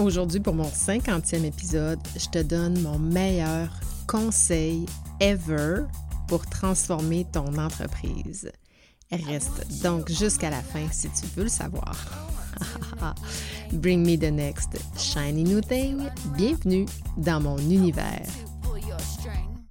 Aujourd'hui, pour mon 50e épisode, je te donne mon meilleur conseil ever pour transformer ton entreprise. Reste donc jusqu'à la fin si tu veux le savoir. Bring me the next shiny new thing. Bienvenue dans mon univers.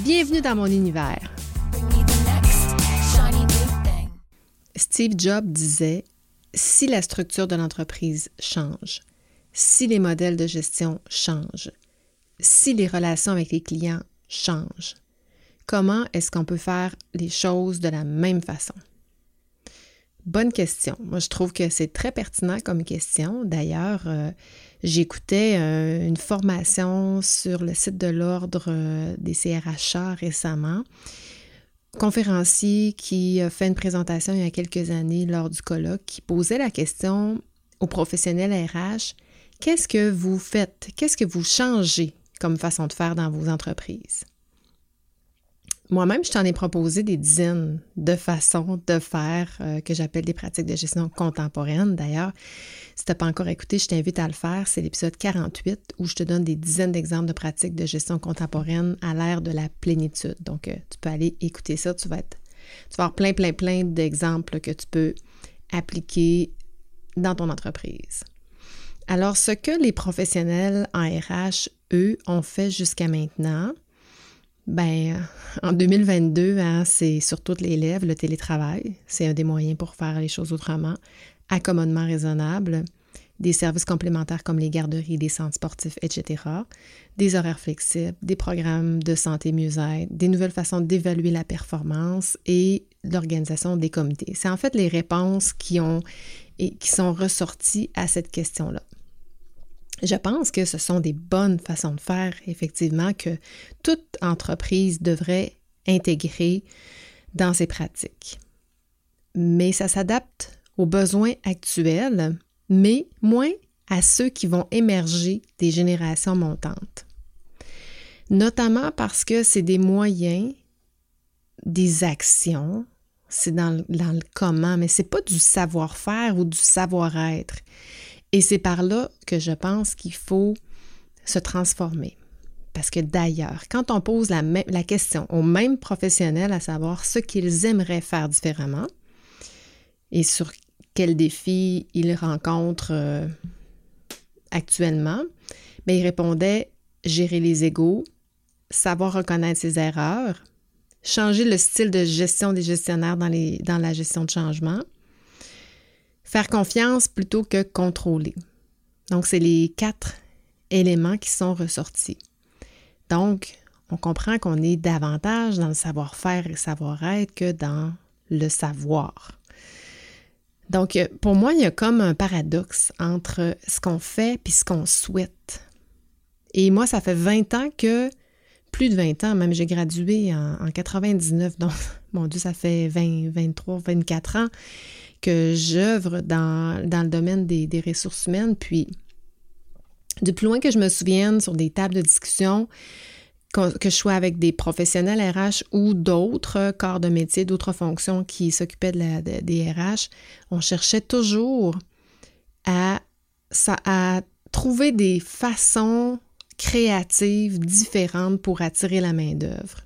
Bienvenue dans mon univers. Steve Jobs disait, si la structure de l'entreprise change, si les modèles de gestion changent, si les relations avec les clients changent, comment est-ce qu'on peut faire les choses de la même façon? Bonne question. Moi, je trouve que c'est très pertinent comme question. D'ailleurs, euh, j'écoutais euh, une formation sur le site de l'Ordre euh, des CRHA récemment. Conférencier qui a fait une présentation il y a quelques années lors du colloque qui posait la question aux professionnels RH qu'est-ce que vous faites? Qu'est-ce que vous changez comme façon de faire dans vos entreprises moi-même, je t'en ai proposé des dizaines de façons de faire euh, que j'appelle des pratiques de gestion contemporaine. D'ailleurs, si tu n'as pas encore écouté, je t'invite à le faire. C'est l'épisode 48 où je te donne des dizaines d'exemples de pratiques de gestion contemporaine à l'ère de la plénitude. Donc, euh, tu peux aller écouter ça. Tu vas, tu vas avoir plein, plein, plein d'exemples que tu peux appliquer dans ton entreprise. Alors, ce que les professionnels en RH, eux, ont fait jusqu'à maintenant, ben, euh, en 2022, hein, c'est sur toutes les le télétravail. C'est un des moyens pour faire les choses autrement. Accommodement raisonnable, des services complémentaires comme les garderies, des centres sportifs, etc. Des horaires flexibles, des programmes de santé mieux-être, des nouvelles façons d'évaluer la performance et l'organisation des comités. C'est en fait les réponses qui ont et qui sont ressorties à cette question-là. Je pense que ce sont des bonnes façons de faire, effectivement, que toute entreprise devrait intégrer dans ses pratiques. Mais ça s'adapte aux besoins actuels, mais moins à ceux qui vont émerger des générations montantes. Notamment parce que c'est des moyens, des actions, c'est dans, le comment, mais c'est pas du savoir-faire ou du savoir-être. Et c'est par là que je pense qu'il faut se transformer. Parce que d'ailleurs, quand on pose la, la, question aux mêmes professionnels à savoir ce qu'ils aimeraient faire différemment et sur quels défis ils rencontrent euh, actuellement, ben, ils répondaient gérer les égaux, savoir reconnaître ses erreurs, changer le style de gestion des gestionnaires dans, dans la gestion de changement, Faire confiance plutôt que contrôler. Donc, c'est les quatre éléments qui sont ressortis. Donc, on comprend qu'on est davantage dans le savoir-faire et savoir-être que dans le savoir. Donc, pour moi, il y a comme un paradoxe entre ce qu'on fait et ce qu'on souhaite. Et moi, ça fait 20 ans que, plus de 20 ans, même j'ai gradué en, en 99, donc, mon Dieu, ça fait 20, 23, 24 ans que j'œuvre dans, le domaine des, ressources humaines. Puis, du plus loin que je me souvienne, sur des tables de discussion, que, je sois avec des professionnels RH ou d'autres corps de métier, d'autres fonctions qui s'occupaient de des RH, on cherchait toujours à, à trouver des façons créatives différentes pour attirer la main-d'œuvre.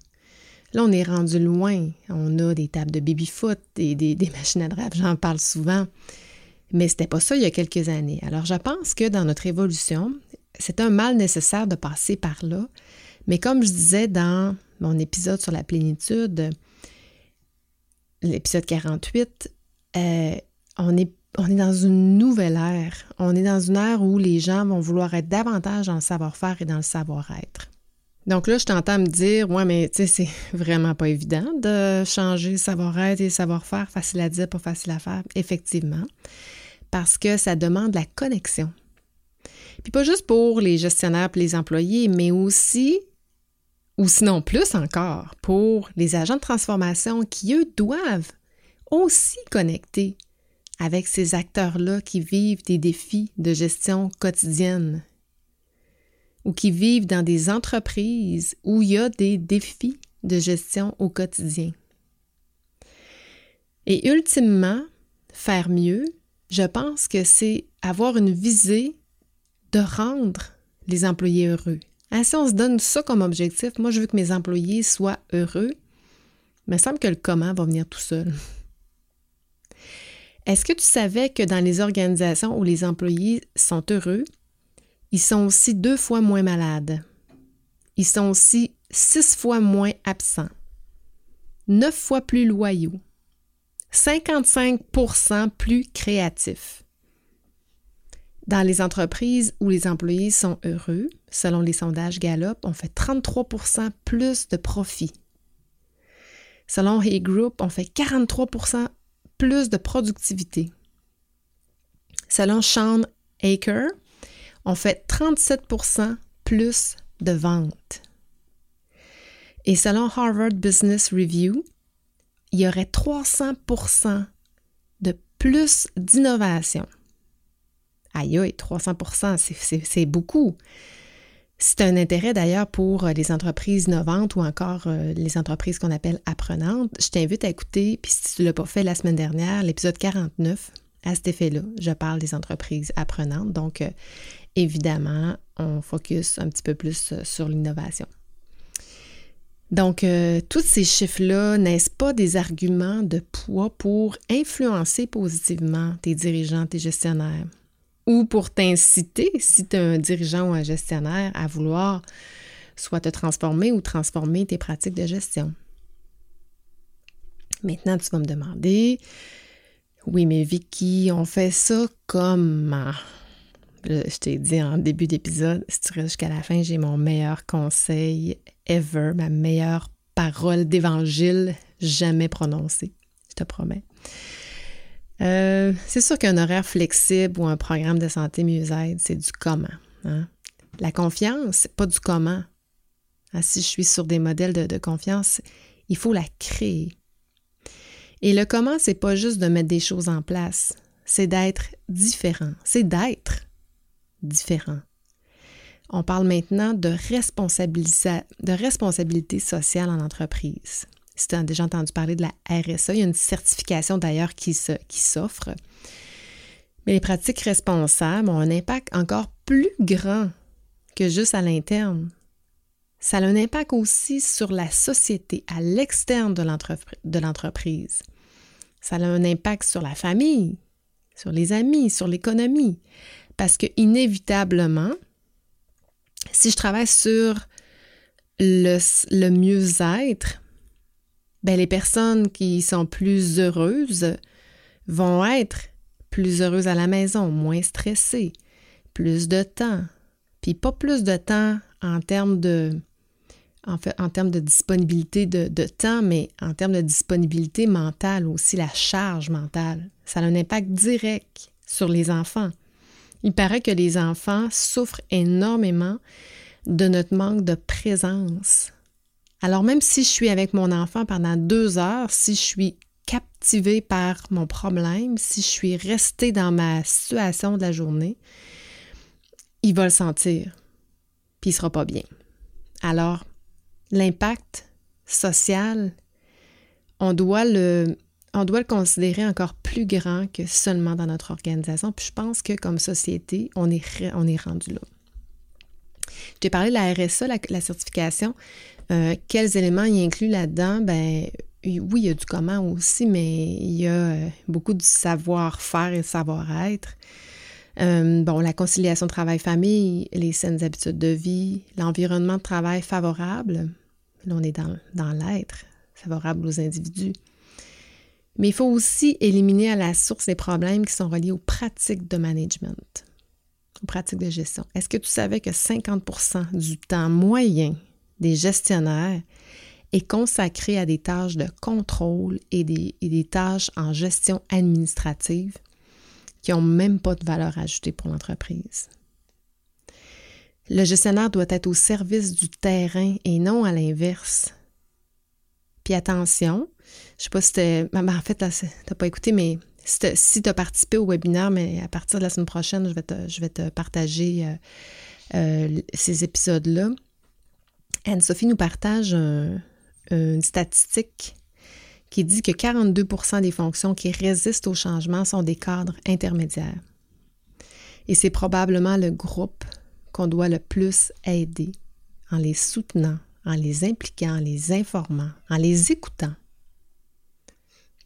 Là, on est rendu loin. On a des tables de baby-foot, des, des, machines à drape, j'en parle souvent. Mais c'était pas ça il y a quelques années. Alors, je pense que dans notre évolution, c'est un mal nécessaire de passer par là. Mais comme je disais dans mon épisode sur la plénitude, l'épisode 48, euh, on, est, on est dans une nouvelle ère. On est dans une ère où les gens vont vouloir être davantage dans le savoir-faire et dans le savoir-être. Donc là, je t'entends me dire, ouais, mais tu sais, c'est vraiment pas évident de changer savoir-être et savoir-faire, facile à dire, pas facile à faire, effectivement, parce que ça demande la connexion. Puis pas juste pour les gestionnaires et les employés, mais aussi, ou sinon plus encore, pour les agents de transformation qui, eux, doivent aussi connecter avec ces acteurs-là qui vivent des défis de gestion quotidienne ou qui vivent dans des entreprises où il y a des défis de gestion au quotidien. Et ultimement, faire mieux, je pense que c'est avoir une visée de rendre les employés heureux. Hein, si on se donne ça comme objectif, moi je veux que mes employés soient heureux, il me semble que le comment va venir tout seul. Est-ce que tu savais que dans les organisations où les employés sont heureux, ils sont aussi deux fois moins malades? Ils sont aussi six fois moins absents, neuf fois plus loyaux, 55% plus créatifs. Dans les entreprises où les employés sont heureux, selon les sondages Gallup, on fait 33% plus de profits. Selon Hay Group, on fait 43% plus de productivité. Selon Sean Aker, on fait 37% plus de ventes. Et selon Harvard Business Review, il y aurait 300% de plus d'innovation. Aïe, aïe, 300% c'est beaucoup. C'est un intérêt d'ailleurs pour euh, les entreprises innovantes ou encore euh, les entreprises qu'on appelle apprenantes. Je t'invite à écouter, puis si tu ne l'as pas fait la semaine dernière, l'épisode 49, à cet effet-là, je parle des entreprises apprenantes. Donc, euh, évidemment, on focus un petit peu plus sur l'innovation. Donc, tous ces chiffres-là n'est-ce pas des arguments de poids pour influencer positivement tes dirigeants, tes gestionnaires? Ou pour t'inciter, si tu es un dirigeant ou un gestionnaire, à vouloir soit te transformer ou transformer tes pratiques de gestion? Maintenant, tu vas me demander, oui, mais Vicky, on fait ça comment? je t'ai dit en début d'épisode, si tu restes jusqu'à la fin, j'ai mon meilleur conseil ever, ma meilleure parole d'évangile jamais prononcée, je te promets. Euh, c'est sûr qu'un horaire flexible ou un programme de santé mieux-être, c'est du comment. Hein? La confiance, c'est pas du comment. Hein, si je suis sur des modèles de confiance, il faut la créer. Et le comment, c'est pas juste de mettre des choses en place, c'est d'être différent, c'est d'être différent. On parle maintenant de, de responsabilité sociale en entreprise si tu as déjà entendu parler de la RSA, il y a une certification d'ailleurs qui s'offre. Mais les pratiques responsables ont un impact encore plus grand que juste à l'interne. Ça a un impact aussi sur la société, à l'externe de l'entreprise. Ça a un impact sur la famille, sur les amis, sur l'économie. Parce que inévitablement, si je travaille sur le, le mieux-être, ben, les personnes qui sont plus heureuses vont être plus heureuses à la maison, moins stressées, plus de temps. Puis pas plus de temps en termes de, en fait, en termes de disponibilité de, temps, mais en termes de disponibilité mentale aussi, la charge mentale. Ça a un impact direct sur les enfants. Il paraît que les enfants souffrent énormément de notre manque de présence alors même si je suis avec mon enfant pendant deux heures, si je suis captivée par mon problème, si je suis restée dans ma situation de la journée, il va le sentir, puis il sera pas bien. Alors, l'impact social, on doit le, on doit le considérer encore plus grand que seulement dans notre organisation. Puis je pense que comme société, on est, on est rendu là. Je t'ai parlé de la RSA, la certification. Euh, quels éléments y inclut là-dedans? Ben, oui, il y a du comment aussi, mais il y a euh, beaucoup du savoir-faire et savoir-être. Euh, bon, la conciliation travail-famille, les saines habitudes de vie, l'environnement de travail favorable. Là, on est dans, l'être, favorable aux individus. Mais il faut aussi éliminer à la source les problèmes qui sont reliés aux pratiques de management, aux pratiques de gestion. Est-ce que tu savais que 50% du temps moyen des gestionnaires est consacré à des tâches de contrôle et des tâches en gestion administrative? Qui n'ont même pas de valeur ajoutée pour l'entreprise. Le gestionnaire doit être au service du terrain et non à l'inverse. Puis attention, je sais pas si c'était. Ben, ben, en fait, tu n'as pas écouté, mais si tu as participé au webinaire, mais à partir de la semaine prochaine, je vais te, je vais te partager euh, euh, ces épisodes-là. Anne-Sophie nous partage une statistique qui dit que 42% des fonctions qui résistent au changement sont des cadres intermédiaires. Et c'est probablement le groupe qu'on doit le plus aider en les soutenant, en les impliquant, en les informant, en les écoutant.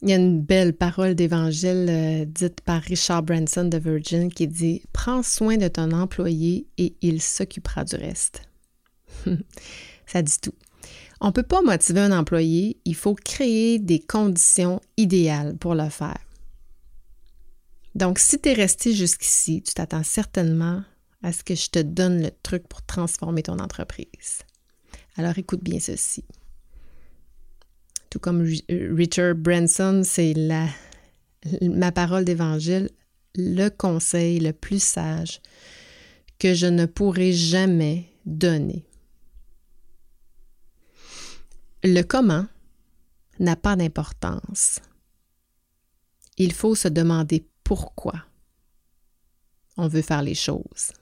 Il y a une belle parole d'évangile euh, dite par Richard Branson de Virgin qui dit Prends soin de ton employé et il s'occupera du reste. Ça dit tout. On ne peut pas motiver un employé, il faut créer des conditions idéales pour le faire. Donc, si tu es resté jusqu'ici, tu t'attends certainement à ce que je te donne le truc pour transformer ton entreprise. Alors écoute bien ceci. Tout comme Richard Branson, c'est ma parole d'évangile, le conseil le plus sage que je ne pourrai jamais donner. Le comment n'a pas d'importance. Il faut se demander pourquoi on veut faire les choses.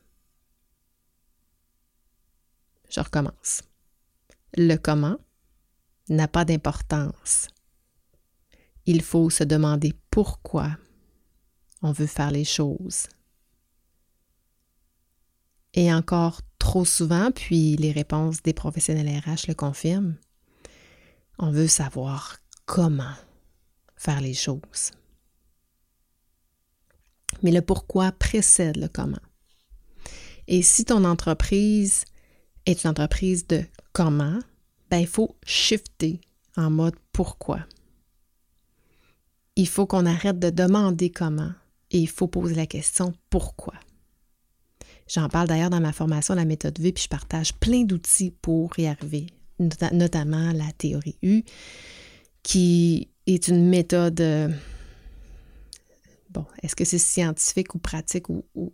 Je recommence. Le comment n'a pas d'importance. Il faut se demander pourquoi on veut faire les choses. Et encore trop souvent, puis les réponses des professionnels RH le confirment, on veut savoir comment faire les choses. Mais le pourquoi précède le comment. Et si ton entreprise est une entreprise de comment, ben, il faut shifter en mode pourquoi. Il faut qu'on arrête de demander comment et il faut poser la question pourquoi. J'en parle d'ailleurs dans ma formation La méthode V, je partage plein d'outils pour y arriver, notamment la théorie U, qui est une méthode. Euh, bon, est-ce que c'est scientifique ou pratique ou, ou,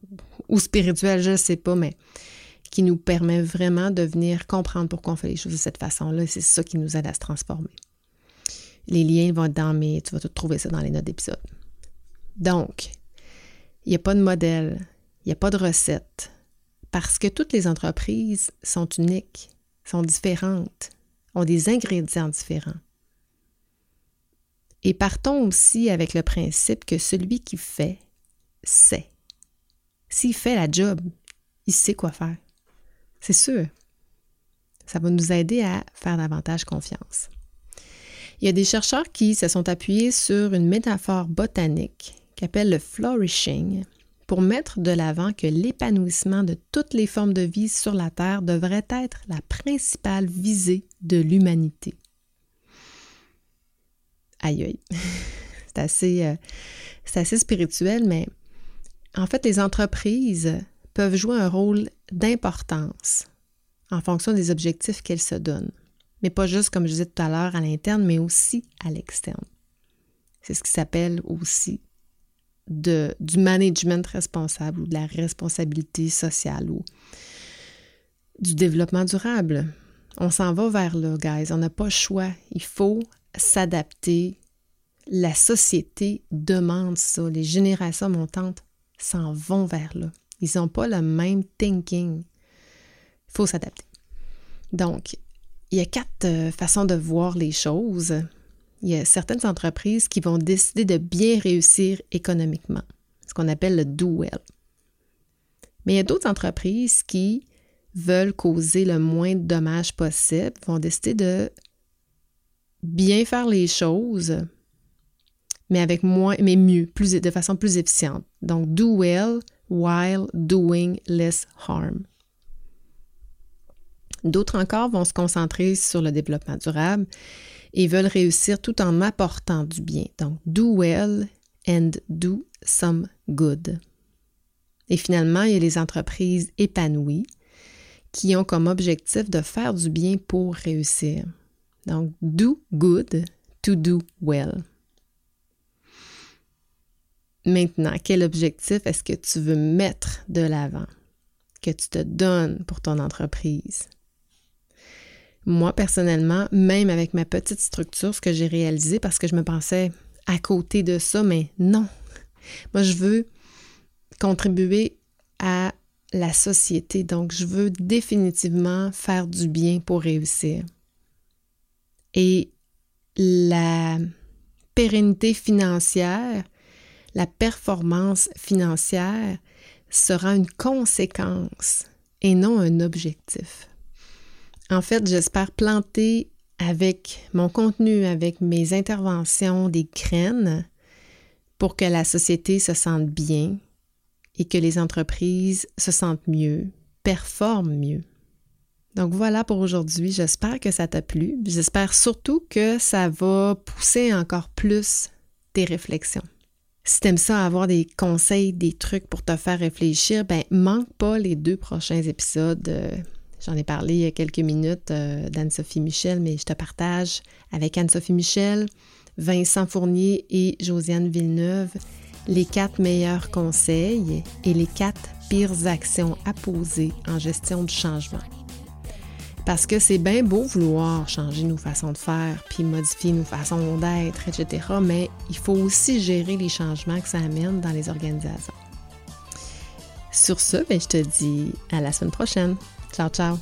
ou spirituel, je ne sais pas, mais qui nous permet vraiment de venir comprendre pourquoi on fait les choses de cette façon-là. C'est ça qui nous aide à se transformer. Les liens vont être dans mes... Tu vas tout trouver ça dans les notes d'épisode. Donc, il n'y a pas de modèle, il n'y a pas de recette, parce que toutes les entreprises sont uniques, sont différentes, ont des ingrédients différents. Et partons aussi avec le principe que celui qui fait, sait. S'il fait la job, il sait quoi faire. C'est sûr. Ça va nous aider à faire davantage confiance. Il y a des chercheurs qui se sont appuyés sur une métaphore botanique qu'appelle le flourishing pour mettre de l'avant que l'épanouissement de toutes les formes de vie sur la Terre devrait être la principale visée de l'humanité. Aïe aïe. C'est assez, euh, assez spirituel, mais en fait, les entreprises peuvent jouer un rôle d'importance en fonction des objectifs qu'elles se donnent. Mais pas juste, comme je disais tout à l'heure, à l'interne, mais aussi à l'externe. C'est ce qui s'appelle aussi de, du management responsable ou de la responsabilité sociale ou du développement durable. On s'en va vers là, guys. On n'a pas le choix. Il faut s'adapter. La société demande ça. Les générations montantes s'en vont vers là. Ils n'ont pas le même thinking. Il faut s'adapter. Donc, il y a quatre euh, façons de voir les choses. Il y a certaines entreprises qui vont décider de bien réussir économiquement, ce qu'on appelle le do well. Mais il y a d'autres entreprises qui veulent causer le moins de dommages possible, vont décider de bien faire les choses, mais avec moins, mais mieux, plus, de façon plus efficiente. Donc, do well while doing less harm. D'autres encore vont se concentrer sur le développement durable et veulent réussir tout en apportant du bien. Donc, do well and do some good. Et finalement, il y a les entreprises épanouies qui ont comme objectif de faire du bien pour réussir. Donc, do good to do well. Maintenant, quel objectif est-ce que tu veux mettre de l'avant? que tu te donnes pour ton entreprise? Moi, personnellement, même avec ma petite structure, ce que j'ai réalisé, parce que je me pensais à côté de ça, mais non. Moi, je veux contribuer à la société. Donc, je veux définitivement faire du bien pour réussir. Et la pérennité financière, la performance financière sera une conséquence et non un objectif. En fait, j'espère planter avec mon contenu, avec mes interventions, des graines pour que la société se sente bien et que les entreprises se sentent mieux, performent mieux. Donc voilà pour aujourd'hui. J'espère que ça t'a plu. J'espère surtout que ça va pousser encore plus tes réflexions. Si t'aimes ça avoir des conseils, des trucs pour te faire réfléchir, ben manque pas les deux prochains épisodes. J'en ai parlé il y a quelques minutes euh, d'Anne-Sophie Michel, mais je te partage avec Anne-Sophie Michel, Vincent Fournier et Josiane Villeneuve les quatre meilleurs conseils et les quatre pires actions à poser en gestion du changement. Parce que c'est bien beau vouloir changer nos façons de faire, puis modifier nos façons d'être, etc. Mais il faut aussi gérer les changements que ça amène dans les organisations. Sur ce, ben, je te dis à la semaine prochaine. Ciao, ciao.